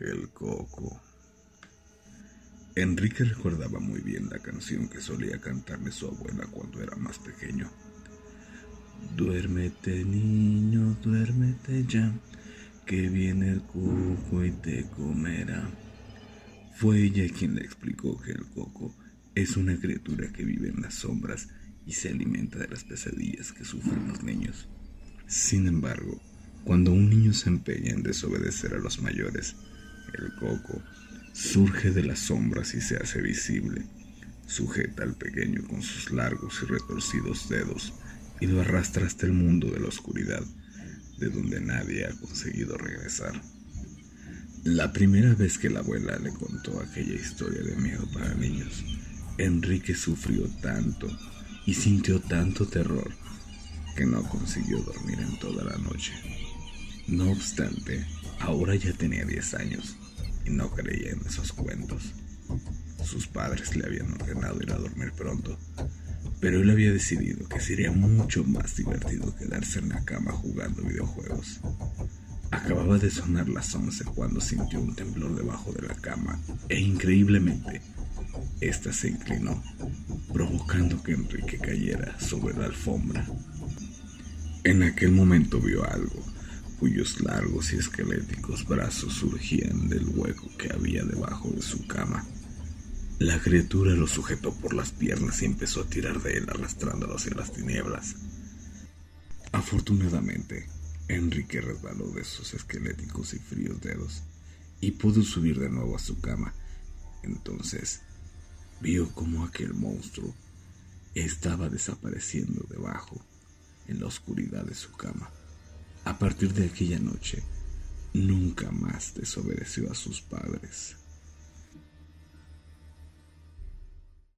El coco. Enrique recordaba muy bien la canción que solía cantarle su abuela cuando era más pequeño. Duérmete niño, duérmete ya, que viene el coco y te comerá. Fue ella quien le explicó que el coco es una criatura que vive en las sombras y se alimenta de las pesadillas que sufren los niños. Sin embargo, cuando un niño se empeña en desobedecer a los mayores, el coco surge de las sombras y se hace visible. Sujeta al pequeño con sus largos y retorcidos dedos y lo arrastra hasta el mundo de la oscuridad, de donde nadie ha conseguido regresar. La primera vez que la abuela le contó aquella historia de miedo para niños, Enrique sufrió tanto y sintió tanto terror que no consiguió dormir en toda la noche. No obstante, ahora ya tenía 10 años y no creía en esos cuentos. Sus padres le habían ordenado ir a dormir pronto, pero él había decidido que sería mucho más divertido quedarse en la cama jugando videojuegos. Acababa de sonar las 11 cuando sintió un temblor debajo de la cama e increíblemente, ésta se inclinó, provocando que Enrique cayera sobre la alfombra. En aquel momento vio algo, cuyos largos y esqueléticos brazos surgían del hueco que había debajo de su cama. La criatura lo sujetó por las piernas y empezó a tirar de él arrastrándolo hacia las tinieblas. Afortunadamente, Enrique resbaló de sus esqueléticos y fríos dedos y pudo subir de nuevo a su cama. Entonces vio como aquel monstruo estaba desapareciendo debajo en la oscuridad de su cama. A partir de aquella noche, nunca más desobedeció a sus padres.